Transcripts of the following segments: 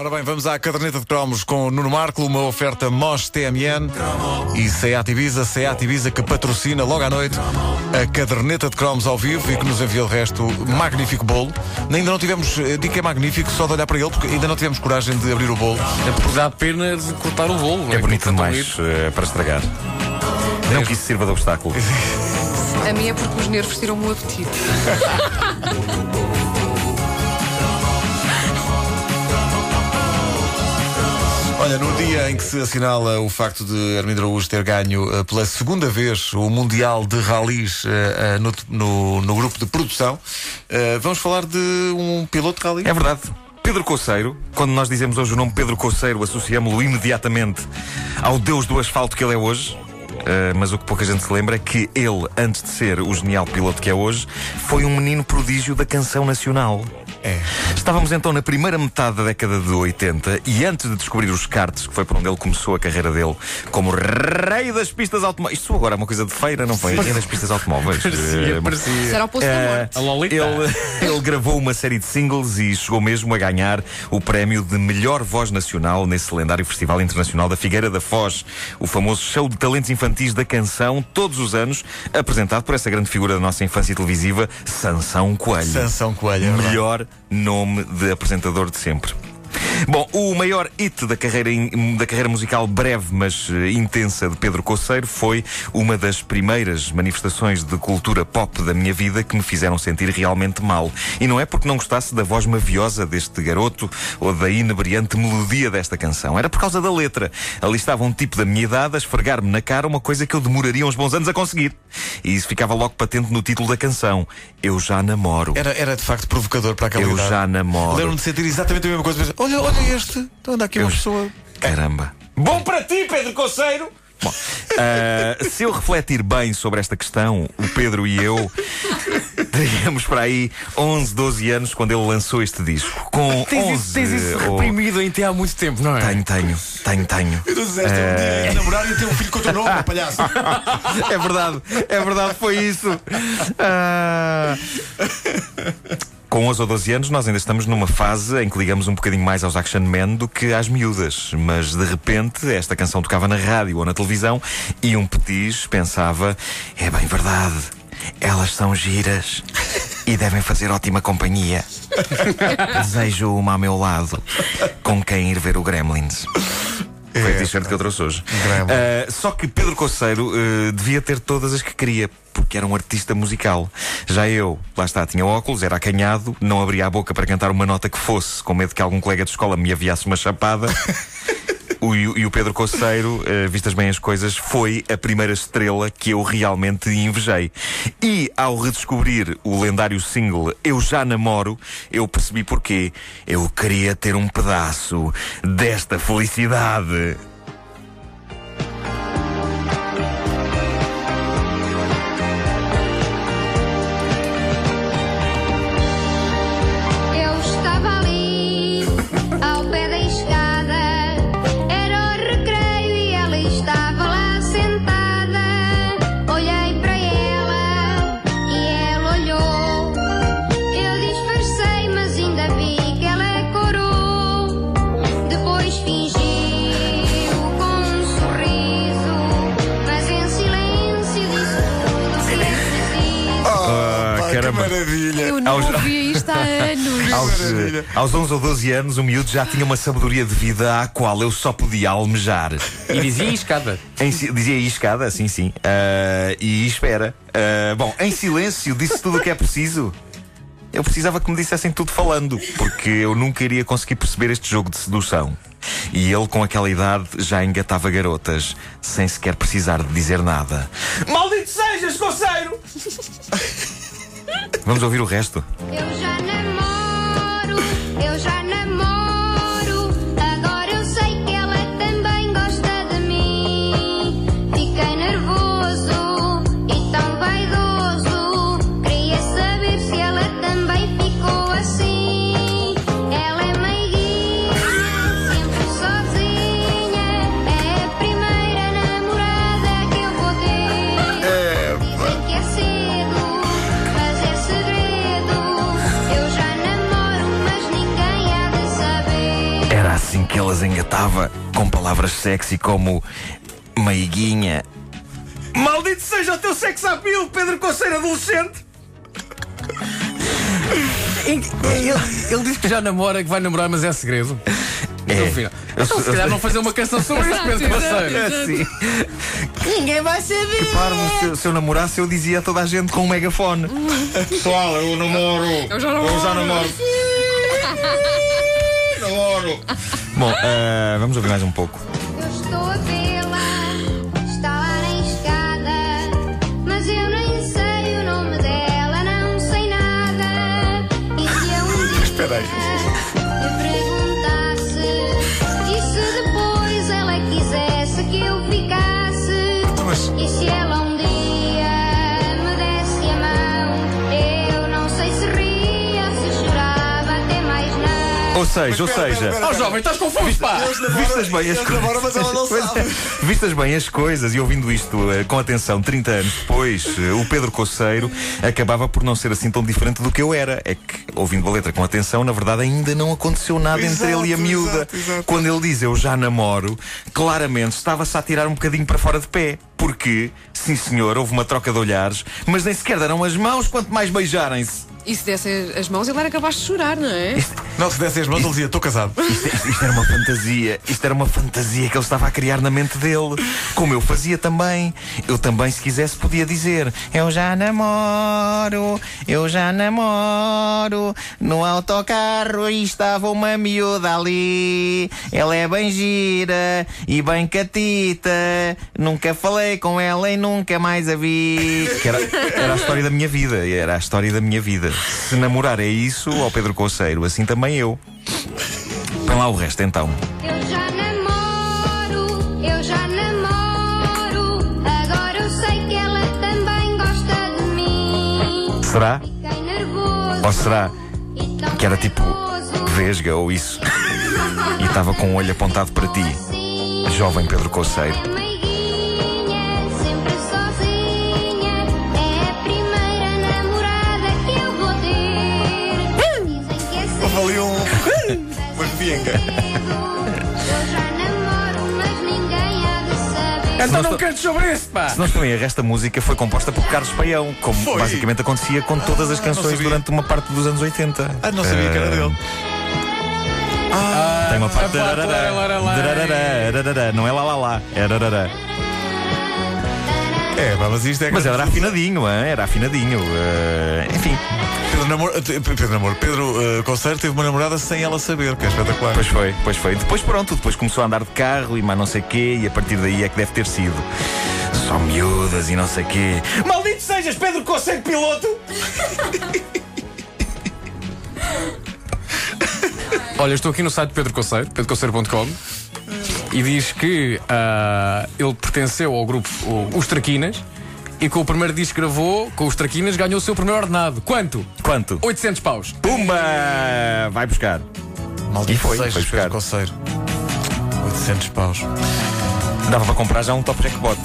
Ora bem, vamos à caderneta de cromos com Nuno Marco, uma oferta MOS TMN e Seat Ibiza, Seat Ibiza que patrocina logo à noite a caderneta de cromos ao vivo e que nos envia o resto magnífico bolo. Ainda não tivemos, eh, digo que é magnífico só de olhar para ele, porque ainda não tivemos coragem de abrir o bolo. É porque dá pena de cortar o bolo. não É bonito demais tão eh, para estragar. Não que isso sirva de obstáculo. A minha é porque os nervos tiram-me o apetite. Olha, no dia em que se assinala o facto de Armindo Araújo ter ganho eh, pela segunda vez o Mundial de Rallys eh, eh, no, no- no grupo de produção, vamos falar de um piloto de rally. É verdade. Pedro Coceiro, quando nós dizemos hoje o nome Pedro Coceiro, associamos-lo imediatamente ao deus do asfalto que ele é hoje. Uh, mas o que pouca gente se lembra é que ele, antes de ser o genial piloto que é hoje, foi um menino prodígio da canção nacional. É. Estávamos então na primeira metade da década de 80 e antes de descobrir os karts, que foi por onde ele começou a carreira dele como rei das pistas automóveis. Isto agora é uma coisa de feira, não foi? Rei das pistas automóveis. Parecia, Eh, parecia. Será o poço da eh, morte. A Lolita. ele, ele gravou uma série de singles e chegou mesmo a ganhar o prémio de melhor voz nacional nesse lendário Festival Internacional da Figueira da Foz, o famoso show de talentos infantis da canção, todos os anos, apresentado por essa grande figura da nossa infância televisiva, Sansão Coelho. Sansão Coelho. é. Melhor nome de apresentador de sempre. Bom, o maior hit da carreira, da carreira musical breve, mas eh, intensa de Pedro Coceiro foi uma das primeiras manifestações de cultura pop da minha vida que me fizeram sentir realmente mal. E não é porque não gostasse da voz maviosa deste garoto ou da inebriante melodia desta canção. Era por causa da letra. Ali estava um tipo da minha idade a esfregar-me na cara uma coisa que eu demoraria uns bons anos a conseguir. E isso ficava logo patente no título da canção. Eu já namoro. Era, era de facto provocador para aquela Eu idade. já namoro. Lembro-me de sentir exatamente a mesma coisa. Pensar, olha, olha este. Então anda aqui uma Eu- pessoa. Caramba. Bom para ti, Pedro Coceiro! Bom, ah, se eu refletir bem sobre esta questão, o Pedro e eu teríamos para aí 11, 12 anos quando ele lançou este disco. Com Tens 11 isso, tens isso ou- reprimido em ti há muito tempo, não é? Tenho, tenho, tenho, tenho. Tu disseste um dia ia namorar e ter um filho com o teu nome, palhaço. É verdade, é verdade, foi isso. Ah. Com 11 ou 12 anos, nós ainda estamos numa fase em que ligamos um bocadinho mais aos Action Men do que às miúdas. Mas de repente, esta canção tocava na rádio ou na televisão e um petis pensava: é bem verdade, elas são giras e devem fazer ótima companhia. Desejo uma ao meu lado, com quem ir ver o Gremlins. Foi a t-shirt que eu trouxe hoje. Uh, só que Pedro Coceiro uh, devia ter todas as que queria, porque era um artista musical. Já eu, lá está, tinha óculos, era acanhado, não abria a boca para cantar uma nota que fosse, com medo que algum colega de escola me aviasse uma chapada. O, e o- Pedro Coceiro, uh, vistas bem as coisas, foi a primeira estrela que eu realmente invejei. E ao redescobrir o lendário single Eu Já Namoro, eu percebi porquê. Eu queria ter um pedaço desta felicidade. Caramba. maravilha. Eu não Aos- ouvia isto há anos. Aos, maravilha. eh, aos 11 ou 12 anos, o miúdo já tinha uma sabedoria de vida à qual eu só podia almejar. E dizia escada. Em dizia aí escada, sim, sim. Ah, e espera. Ah, bom, em silêncio, disse tudo o que é preciso. Eu precisava que me dissessem tudo falando, porque eu nunca iria conseguir perceber este jogo de sedução. E ele, com aquela idade, já engatava garotas, sem sequer precisar de dizer nada. Maldito sejas, coceiro! Vamos ouvir o resto. Eu já namoro, palavras sexy como meiguinha. Maldito seja o teu sex appeal, Pedro Conceiro adolescente! Ele, ele diz que já namora, que vai namorar, mas é segredo. É. No final. Então, se calhar não fazer uma canção sobre isso, Pedro Conceiro. Assim. Ninguém vai saber. Parvo, se, eu- se eu namorasse, eu dizia a toda a gente com um megafone. Pessoal, eu namoro. Eu já namoro. Eu já namoro. namoro. Bom, eh, vamos ouvir mais um pouco. Eu estou a vê-la, Ou seja, ou seja. Ó jovem, estás confuso, pá! Vistas bem as eles namoram, mas ela não Pois é. sabe. Vistas bem as coisas e ouvindo isto eh, com atenção 30 anos depois, eh, o Pedro Coceiro acabava por não ser assim tão diferente do que eu era. É que, ouvindo a letra com atenção, na verdade ainda não aconteceu nada entre Exato, ele e a miúda. exato, exato. Quando ele diz eu já namoro, claramente estava-se a tirar um bocadinho para fora de pé. Porque, sim senhor, houve uma troca de olhares, mas nem sequer deram as mãos, quanto mais beijarem-se. E se desse as mãos, ele era capaz de chorar, não é? não se dessem as mãos, ele dizia: Estou casado. Isto, isto- isto era uma fantasia, isto era uma fantasia que ele estava a criar na mente dele, como eu fazia também. Eu também, se quisesse, podia dizer: Eu já namoro, eu já namoro. No autocarro estava uma miúda ali. Ela é bem gira e bem catita. Nunca falei com ela e nunca mais a vi. Que era, era a história da minha vida, era a história da minha vida. Se namorar é isso, ó Pedro Conceiro, assim também eu. Põe lá o resto então. Eu já namoro, eu já namoro. Agora eu sei que ela também gosta de mim. Será? Ou será que era tipo vesga ou isso? E estava com o olho apontado para ti, jovem Pedro Coceiro. Saber. Então não cantes sobre isso, pá! Se em erro, esta música foi composta por Carlos Paião, como Foi? basicamente acontecia com todas as não canções sabia. durante uma parte dos anos 80. Ah, não sabia que era dele. Tem uma parte. a parte lá, lá, lá, lá. Darará, darará, Não é lá lá lá, é darará. É, mas isto é. Mas era afinadinho, hein? era afinadinho. eh, enfim, Pedro Namor. eh, Pedro Namor. Pedro Conceiro teve uma namorada sem ela saber, que é espetacular. pois foi, pois foi. Depois pronto, depois começou a andar de carro e mais não sei quê, e a partir daí é que deve ter sido. Só miúdas e não sei quê. Maldito sejas, Pedro Conceiro Piloto! Olha, estou aqui no site de Pedro Conceiro, pedroconceiro.com, e diz que ah, ele pertenceu ao grupo o- Os Traquinas e com o primeiro disco que gravou, com os Traquinas, ganhou o seu primeiro ordenado. Quanto? Quanto? 800 paus. Pumba! Vai buscar. Maldito E foi, sejas, foi buscar. Pedro Conceiro. 800 paus. Dava para comprar já um top jackpot.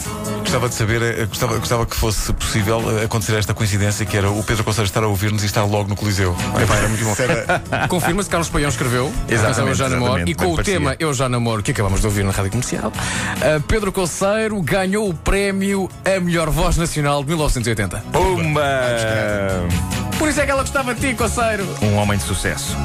Gostava de saber, eh, gostava, gostava que fosse possível eh, acontecer esta coincidência que era o Pedro Conceiro estar a ouvir-nos e estar logo no Coliseu. Epá, era muito bom. Confirma-se que Carlos Paião escreveu a Exatamente, canção Eu Já Namoro e com o parecia. tema Eu Já Namoro, que acabamos de ouvir na rádio comercial, ah, Pedro Conceiro ganhou o prémio A Melhor Voz Nacional de 1980. Pumba! Por isso é que ela gostava de ti, Conceiro. Um homem de sucesso.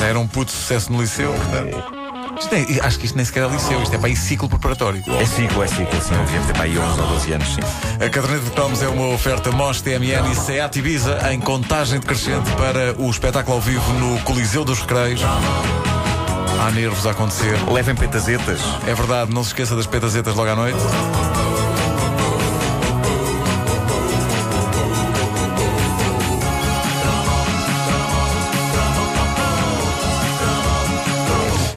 Já era um puto sucesso no liceu, portanto. Isto nem- acho que isto nem sequer é liceu, isto é para aí ciclo preparatório. É ciclo, é ciclo, sim. Eu devia ter para aí 11 ou 12 anos, sim. A caderneta de cromos é uma oferta MOS, TMN e Seat Ibiza em contagem decrescente para o espetáculo ao vivo no Coliseu dos Recreios. Há nervos a acontecer. Levem petazetas. É verdade, não se esqueça das petazetas logo à noite.